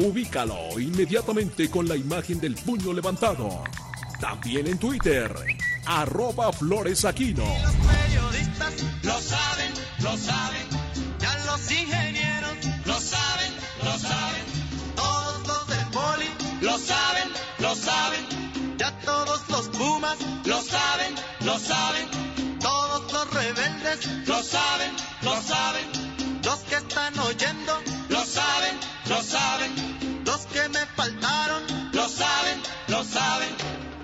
Ubícalo inmediatamente con la imagen del puño levantado. También en Twitter, arroba floresaquino. Los periodistas lo saben, lo saben, ya los ingenieros lo saben, lo saben, todos los del poli lo saben, lo saben, ya todos los pumas lo saben, lo saben, todos los rebeldes lo saben, lo saben, los que están oyendo lo saben, lo saben, los que me faltaron. Lo saben, lo saben,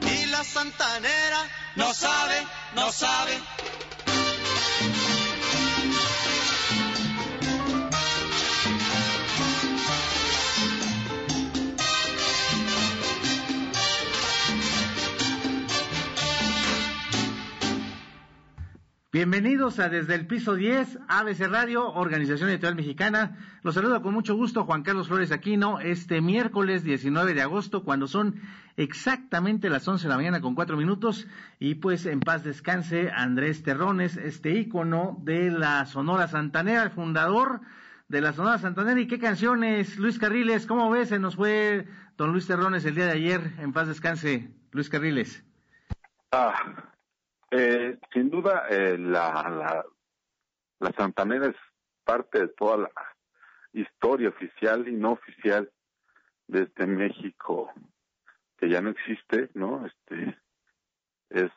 y la santanera. No sabe, no sabe. Bienvenidos a Desde el Piso 10, ABC Radio, Organización Editorial Mexicana. Los saludo con mucho gusto Juan Carlos Flores Aquino este miércoles 19 de agosto, cuando son exactamente las 11 de la mañana con cuatro minutos. Y pues en paz descanse Andrés Terrones, este ícono de la Sonora Santanera, el fundador de la Sonora Santanera. ¿Y qué canciones, Luis Carriles? ¿Cómo ves? Se nos fue don Luis Terrones el día de ayer. En paz descanse, Luis Carriles. Ah, eh, sin duda, eh, la, la, la Santanera es parte de toda la historia oficial y no oficial de este México que ya no existe, ¿no? Este es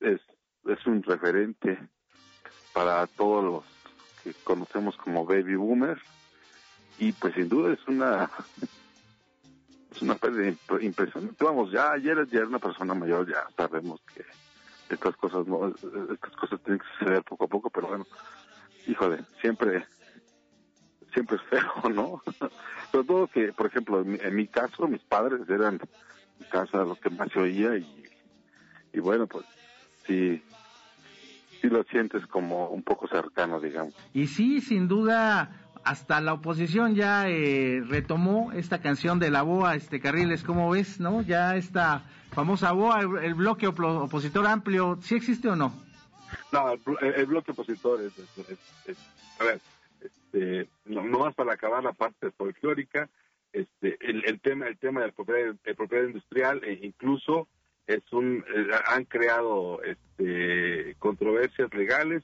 es es un referente para todos los que conocemos como baby boomers y pues sin duda es una es una pérdida impresionante. Vamos, ya ayer ya era una persona mayor, ya sabemos que estas cosas no estas cosas tienen que suceder poco a poco pero bueno híjole siempre siempre es feo no sobre todo que por ejemplo en mi, en mi caso mis padres eran en casa lo que más se oía y y bueno pues sí sí lo sientes como un poco cercano digamos. Y sí, sin duda, hasta la oposición ya eh, retomó esta canción de la BOA, este Carriles, ¿cómo ves, no? Ya esta famosa BOA, el, bloque oplo- opositor amplio, ¿sí existe o no? No, el, blo- el- el bloque opositor es, a ver, este, no, no más para acabar la parte folclórica, este, el, el tema, el tema de propiedad, de propiedad industrial, e incluso es un, eh, han creado, este, controversias legales,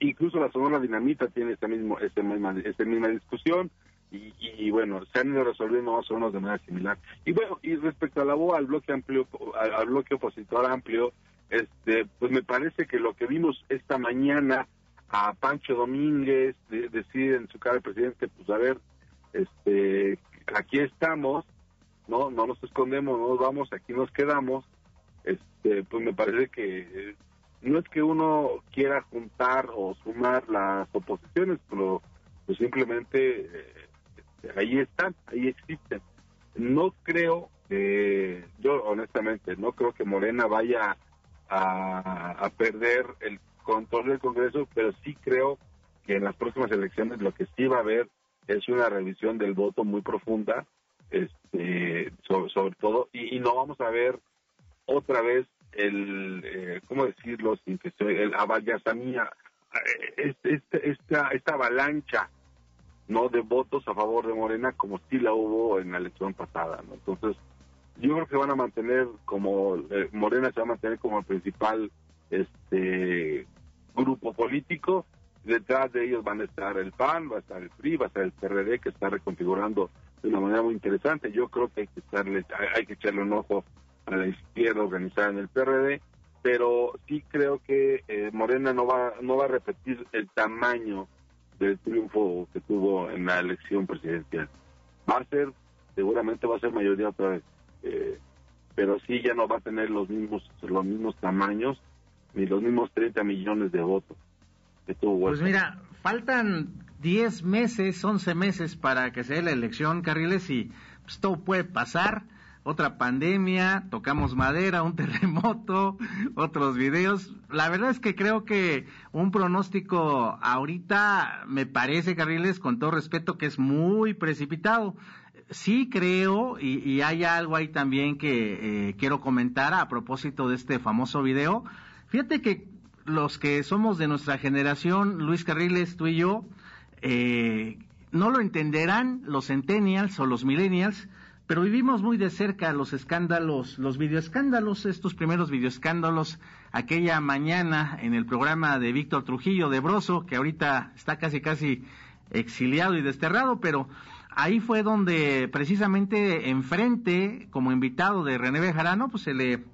incluso la Sonora Dinamita tiene esta mismo, esta misma, esta misma discusión. Y, y, bueno, se han ido resolviendo más o menos de manera similar. Y bueno, y respecto a la BOA, al bloque amplio, al, al bloque opositor amplio, este, pues me parece que lo que vimos esta mañana a Pancho Domínguez de- decir en su cara de presidente, pues a ver, este, aquí estamos, no, no nos escondemos, no nos vamos, aquí nos quedamos, este, pues me parece que no es que uno quiera juntar o sumar las oposiciones, pero pues simplemente eh, ahí están, ahí existen. No creo que, yo honestamente, no creo que Morena vaya a, perder el control del Congreso, pero sí creo que en las próximas elecciones lo que sí va a haber es una revisión del voto muy profunda, este, sobre, sobre todo, y no vamos a ver otra vez el, eh, ¿cómo decirlo? Sin que se, el abayazamía, eh, este- este- esta, esta avalancha, ¿no? De votos a favor de Morena como sí la hubo en la elección pasada, ¿no? Entonces, yo creo que van a mantener como, eh, Morena se va a mantener como el principal, este, grupo político, detrás de ellos van a estar el PAN, va a estar el PRI, va a estar el PRD que está reconfigurando de una manera muy interesante. Yo creo que hay que echarle, hay- hay que echarle un ojo a la izquierda organizada en el PRD, pero sí creo que eh, Morena no va no va a repetir el tamaño del triunfo que tuvo en la elección presidencial. Va a ser, seguramente va a ser mayoría otra vez, eh, pero sí ya no va a tener los mismos los mismos tamaños ni los mismos 30 millones de votos que tuvo. Pues mira, faltan 10 meses, 11 meses para que se dé la elección, Carriles, y pues todo puede pasar. Otra pandemia, tocamos madera, un terremoto, otros videos. La verdad es que creo que un pronóstico ahorita me parece, Carriles, con todo respeto, que es muy precipitado. Sí creo, y, hay algo ahí también que eh, quiero comentar a propósito de este famoso video. Fíjate que los que somos de nuestra generación, Luis Carriles, tú y yo, eh, no lo entenderán los centennials o los millennials, pero vivimos muy de cerca los escándalos, los videoescándalos, estos primeros videoescándalos, aquella mañana en el programa de Víctor Trujillo de Broso, que ahorita está casi casi exiliado y desterrado, pero ahí fue donde precisamente enfrente, como invitado de René Bejarano, pues se le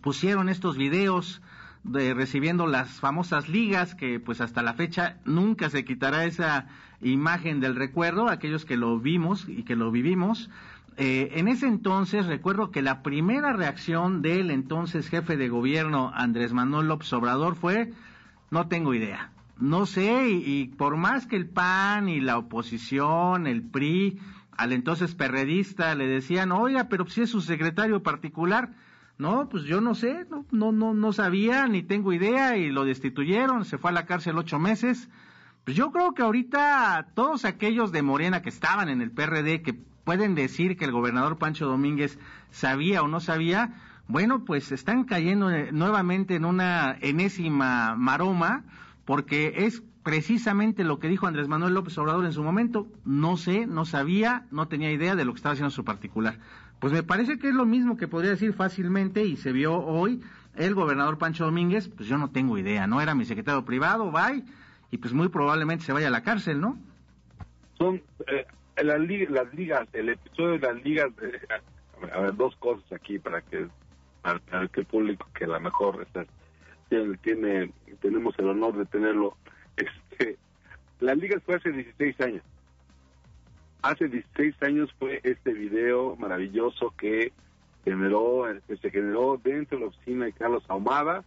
pusieron estos videos de recibiendo las famosas ligas que pues hasta la fecha nunca se quitará esa imagen del recuerdo aquellos que lo vimos y que lo vivimos eh, en ese entonces recuerdo que la primera reacción del entonces jefe de gobierno Andrés Manuel López Obrador fue no tengo idea no sé y, por más que el PAN y la oposición el PRI al entonces perredista le decían oiga pero si es su secretario particular no, pues yo no sé, no, no, no sabía, ni tengo idea, y lo destituyeron, se fue a la cárcel ocho meses. Pues yo creo que ahorita todos aquellos de Morena que estaban en el PRD, que pueden decir que el gobernador Pancho Domínguez sabía o no sabía, bueno, pues están cayendo eh, nuevamente en una enésima maroma, porque es precisamente lo que dijo Andrés Manuel López Obrador en su momento, no sé, no sabía, no tenía idea de lo que estaba haciendo su particular. Pues me parece que es lo mismo que podría decir fácilmente y se vio hoy el gobernador Pancho Domínguez, pues yo no tengo idea, no era mi secretario privado, bye, y pues muy probablemente se vaya a la cárcel, ¿no? Son eh, las, ligas, el episodio de las ligas, eh, a ver, dos cosas aquí para que para, que el público que a lo mejor está, tiene, tenemos el honor de tenerlo, este, las ligas fue hace 16 años hace 16 años fue este video maravilloso que generó, que se generó dentro de la oficina de Carlos Ahumada,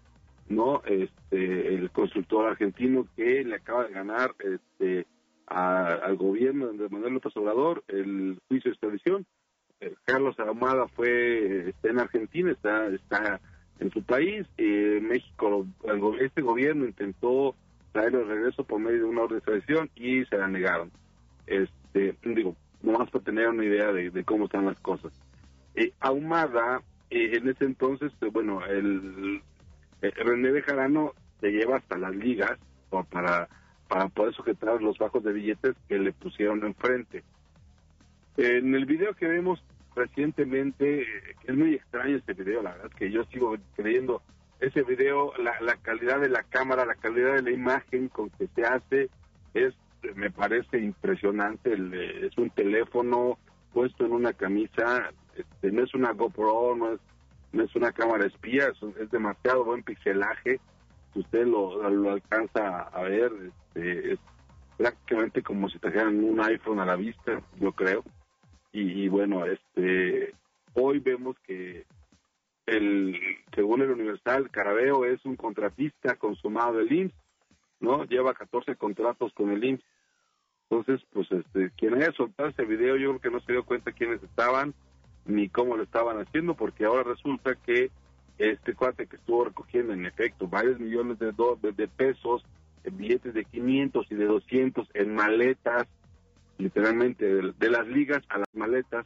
¿no? Este, el constructor argentino que le acaba de ganar este, al gobierno de Manuel López Obrador el juicio de extradición. Eh, Carlos Ahumada fue, está en Argentina, está, está en su país. Eh, México, este gobierno intentó traerlo de regreso por medio de una orden de extradición y se la negaron. Este, digo, nomás para tener una idea de, cómo están las cosas. Eh, Ahumada, eh, en ese entonces, eh, bueno, el, eh, René Bejarano se lleva hasta las ligas para, para poder sujetar los bajos de billetes que le pusieron enfrente. En el video que vemos recientemente, que es muy extraño este video, la verdad es que yo sigo creyendo, ese video, la, calidad de la cámara, la calidad de la imagen con que se hace, es me parece impresionante. es un teléfono puesto en una camisa, este, no es una GoPro, no es, es una cámara espía, es, demasiado buen pixelaje. Usted lo, lo alcanza a ver, este, es prácticamente como si trajeran un iPhone a la vista, yo creo. Y, bueno, este hoy vemos que el según el Universal, Carabeo es un contratista consumado del IMSS, ¿no? Lleva 14 contratos con el IMSS entonces, pues este, quien haya soltado ese video, yo creo que no se dio cuenta quiénes estaban ni cómo lo estaban haciendo, porque ahora resulta que este cuate que estuvo recogiendo en efecto varios millones de, de, pesos, en billetes de 500 y de 200 en maletas, literalmente de, las ligas a las maletas,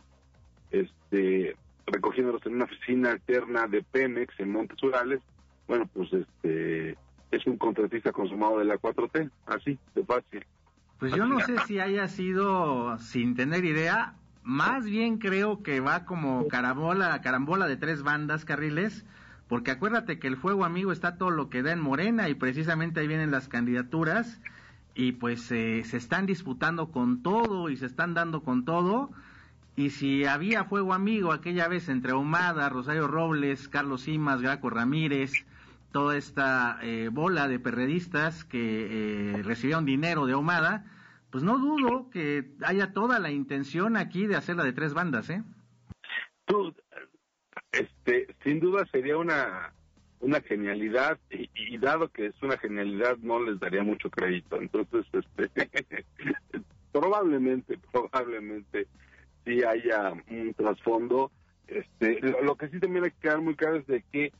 este recogiéndolos en una oficina alterna de Pemex en Montes Urales, bueno, pues este es un contratista consumado de la 4T, así de fácil. Pues yo no sé si haya sido sin tener idea, más bien creo que va como carambola, carambola de tres bandas, carriles, porque acuérdate que el fuego amigo está todo lo que da en Morena y precisamente ahí vienen las candidaturas y pues eh, se están disputando con todo y se están dando con todo. Y si había fuego amigo aquella vez entre Ahumada, Rosario Robles, Carlos Simas, Graco Ramírez, toda esta eh, bola de perredistas que eh, recibieron dinero de Ahumada, pues no dudo que haya toda la intención aquí de hacerla de tres bandas, ¿eh? Tú, este, sin duda sería una una genialidad y, dado que es una genialidad no les daría mucho crédito. Entonces este probablemente probablemente sí haya un trasfondo. Este, lo, que sí también hay que quedar muy claro es de que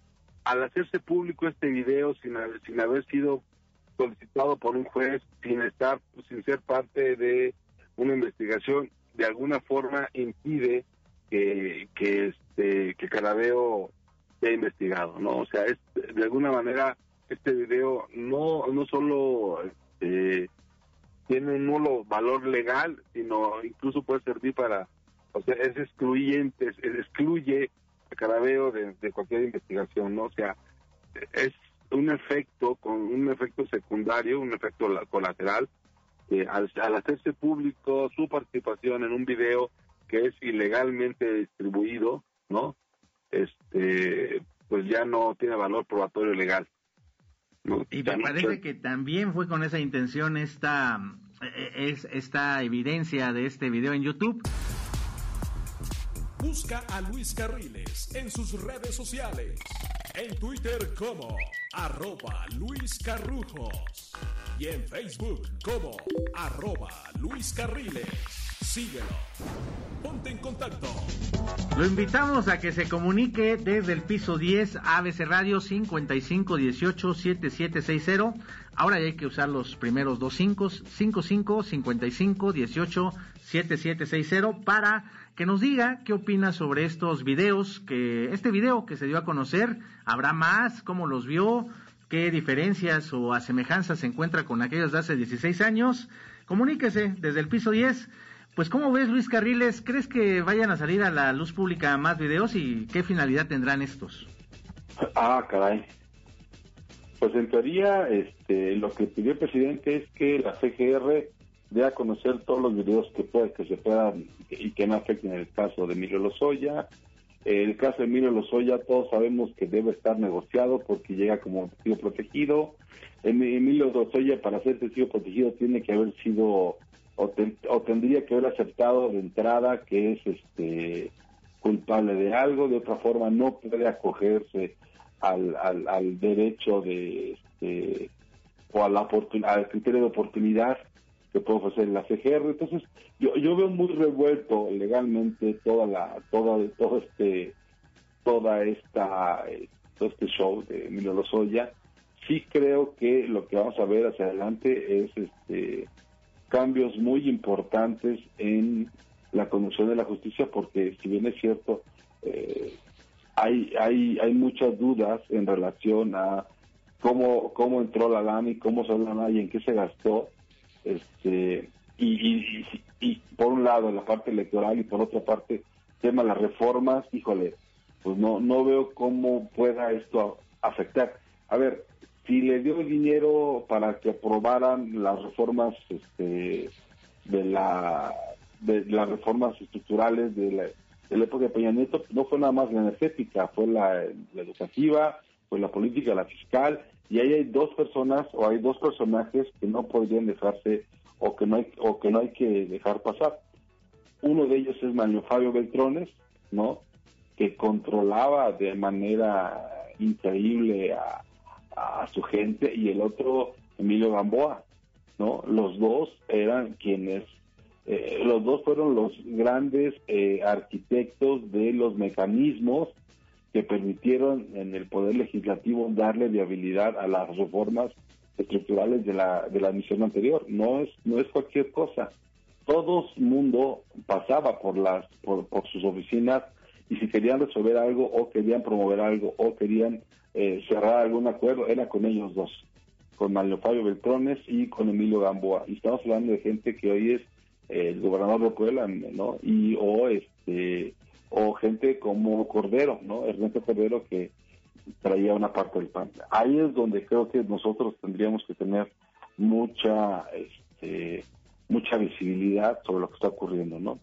al hacerse público este video sin haber, sin haber sido solicitado por un juez, sin estar, sin ser parte de una investigación, de alguna forma impide que, que este que Carabeo sea investigado, ¿no? O sea, es, de alguna manera este video no no solo este, tiene un nulo valor legal, sino incluso puede servir para, o sea, es excluyente, excluye a Carabeo de, cualquier investigación, ¿no? O sea, es un efecto, con un efecto secundario, un efecto colateral, al, al hacerse público su participación en un video que es ilegalmente distribuido, ¿no? Este, pues ya no tiene valor probatorio legal. Y me parece que también fue con esa intención esta, eh, es, esta evidencia de este video en YouTube. Busca a Luis Carriles en sus redes sociales. En Twitter como arroba Luis Carrujos. Y en Facebook como arroba Luis Carriles. Síguelo. Ponte en contacto. Lo invitamos a que se comunique desde el piso 10 ABC Radio 5518-7760. Ahora ya hay que usar los primeros dos 5, 55 55 18 7760 para que nos diga qué opina sobre estos videos, que este video que se dio a conocer, habrá más, cómo los vio, qué diferencias o asemejanzas se encuentra con aquellos de hace 16 años. Comuníquese desde el piso 10 pues ¿cómo ves Luis Carriles? ¿Crees que vayan a salir a la luz pública más videos y qué finalidad tendrán estos? Ah, caray. Pues en teoría, este, lo que pidió el presidente es que la CGR dé a conocer todos los videos que pueda, que se puedan y que no afecten el caso de Emilio Lozoya. El caso de Emilio Lozoya, todos sabemos que debe estar negociado porque llega como testigo protegido. Emilio Lozoya, para ser testigo protegido, tiene que haber sido o, tendría que haber aceptado de entrada que es este culpable de algo, de otra forma no puede acogerse al, al, derecho de este, o a la al criterio de oportunidad que puede ofrecer la CGR. Entonces, yo, yo veo muy revuelto legalmente toda la, toda, todo este, toda esta, todo este show de Emilio Lozoya. Sí creo que lo que vamos a ver hacia adelante es este cambios muy importantes en la conducción de la justicia porque si bien es cierto eh, hay hay hay muchas dudas en relación a cómo cómo entró la y cómo salió la y en qué se gastó este y, y, por un lado la parte electoral y por otra parte tema las reformas híjole pues no no veo cómo pueda esto afectar. A ver si le dio el dinero para que aprobaran las reformas este, de la de las reformas estructurales de la, época de Peña Nieto, no fue nada más la energética, fue la, educativa, fue la política, la fiscal, y ahí hay dos personas o hay dos personajes que no podrían dejarse o que no hay o que no hay que dejar pasar. Uno de ellos es Manuel Fabio Beltrones, ¿no? Que controlaba de manera increíble a, a su gente y el otro Emilio Gamboa, ¿no? Los dos eran quienes, eh, los dos fueron los grandes eh, arquitectos de los mecanismos que permitieron en el Poder Legislativo darle viabilidad a las reformas estructurales de la, de la misión anterior. No es, no es cualquier cosa. Todo mundo pasaba por, las, por sus oficinas y si querían resolver algo o querían promover algo o querían eh, cerrar algún acuerdo, era con ellos dos, con Mario Fabio Beltrones y con Emilio Gamboa. Y estamos hablando de gente que hoy es eh, el gobernador de Puebla, ¿no? Y o este o gente como Cordero, ¿no? Ernesto Cordero que traía una parte del PAN. Ahí es donde creo que nosotros tendríamos que tener mucha este, mucha visibilidad sobre lo que está ocurriendo, ¿no?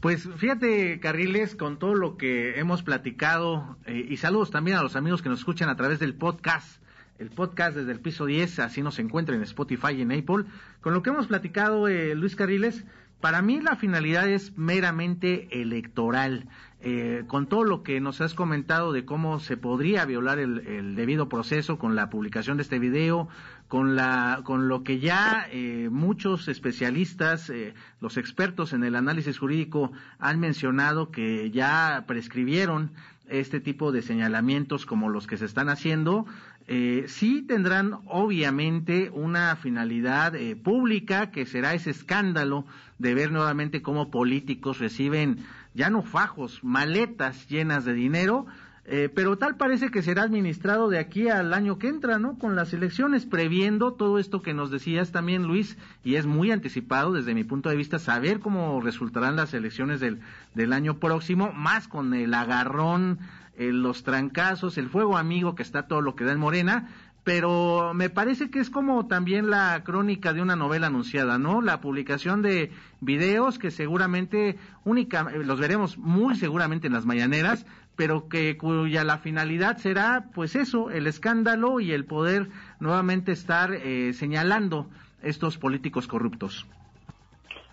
Pues fíjate, Carriles, con todo lo que hemos platicado, eh, y saludos también a los amigos que nos escuchan a través del podcast, el podcast desde el piso 10, así nos encuentra en Spotify y en Apple. Con lo que hemos platicado, eh, Luis Carriles, Para mí la finalidad es meramente electoral. Eh, con todo lo que nos has comentado de cómo se podría violar el, debido proceso con la publicación de este video, con, la, con lo que ya eh, muchos especialistas, eh, los expertos en el análisis jurídico han mencionado que ya prescribieron este tipo de señalamientos como los que se están haciendo, eh, sí tendrán obviamente una finalidad eh, pública que será ese escándalo de ver nuevamente cómo políticos reciben ya no fajos, maletas llenas de dinero, eh, pero tal parece que será administrado de aquí al año que entra, ¿no? Con las elecciones, previendo todo esto que nos decías también, Luis, y es muy anticipado desde mi punto de vista saber cómo resultarán las elecciones del, del año próximo, más con el agarrón los trancazos, el fuego amigo que está todo lo que da en Morena, pero me parece que es como también la crónica de una novela anunciada, ¿no? La publicación de videos que seguramente única, los veremos muy seguramente en las mañaneras, pero que cuya la finalidad será, pues eso, el escándalo y el poder nuevamente estar eh, señalando estos políticos corruptos.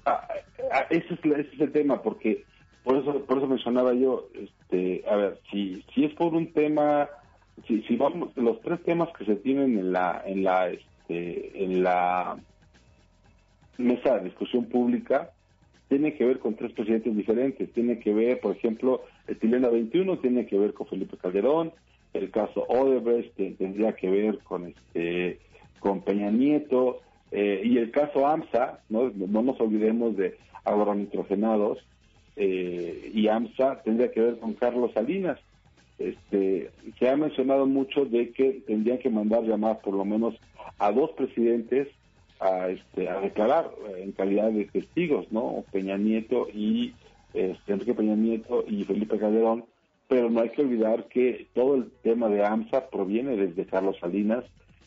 Ah, ah, ese, es, ese es el tema, porque por eso por eso mencionaba yo este a ver si si es por un tema si si vamos los tres temas que se tienen en la en la este en la mesa de discusión pública tiene que ver con tres presidentes diferentes tiene que ver por ejemplo el Tilena 21 tiene que ver con Felipe Calderón el caso Odebrecht tendría que ver con este con Peña Nieto eh, y el caso AMSA no no nos olvidemos de agronitrogenados eh, y AMSA tendría que ver con Carlos Salinas. Este, se ha mencionado mucho de que tendrían que mandar llamar por lo menos a dos presidentes a, este, a declarar eh, en calidad de testigos, ¿no? Peña Nieto y este, Enrique Peña Nieto y Felipe Calderón, pero no hay que olvidar que todo el tema de AMSA proviene desde Carlos Salinas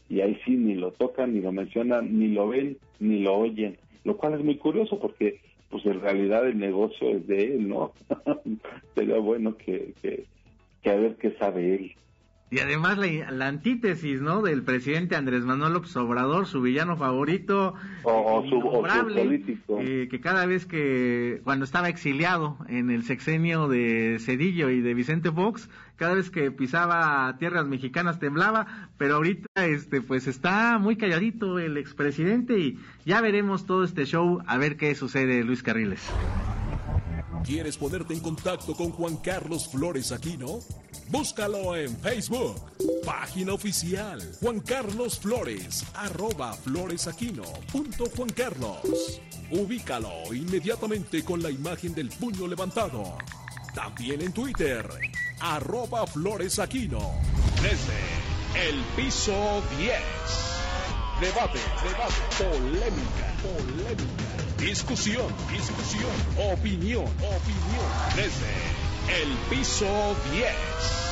y ahí sí ni lo tocan, ni lo mencionan, ni lo ven, ni lo oyen, lo cual es muy curioso porque pues en realidad el negocio es de él, ¿no? Sería bueno que, que, que a ver qué sabe él. Y además la, antítesis, ¿no? Del presidente Andrés Manuel López Obrador, su villano favorito, o, su, político. Eh, que cada vez que, cuando estaba exiliado en el sexenio de Cedillo y de Vicente Fox, cada vez que pisaba tierras mexicanas temblaba, pero ahorita, este, pues está muy calladito el expresidente y ya veremos todo este show a ver qué sucede, Luis Carriles. ¿Quieres ponerte en contacto con Juan Carlos Flores Aquino? Búscalo en Facebook, página oficial Juan Carlos Flores, arroba Carlos. Ubícalo inmediatamente con la imagen del puño levantado. También en Twitter, arroba floresaquino. Desde el piso 10. Debate, debate, polémica, polémica. Discusión, discusión, opinión, opinión. Desde el piso 10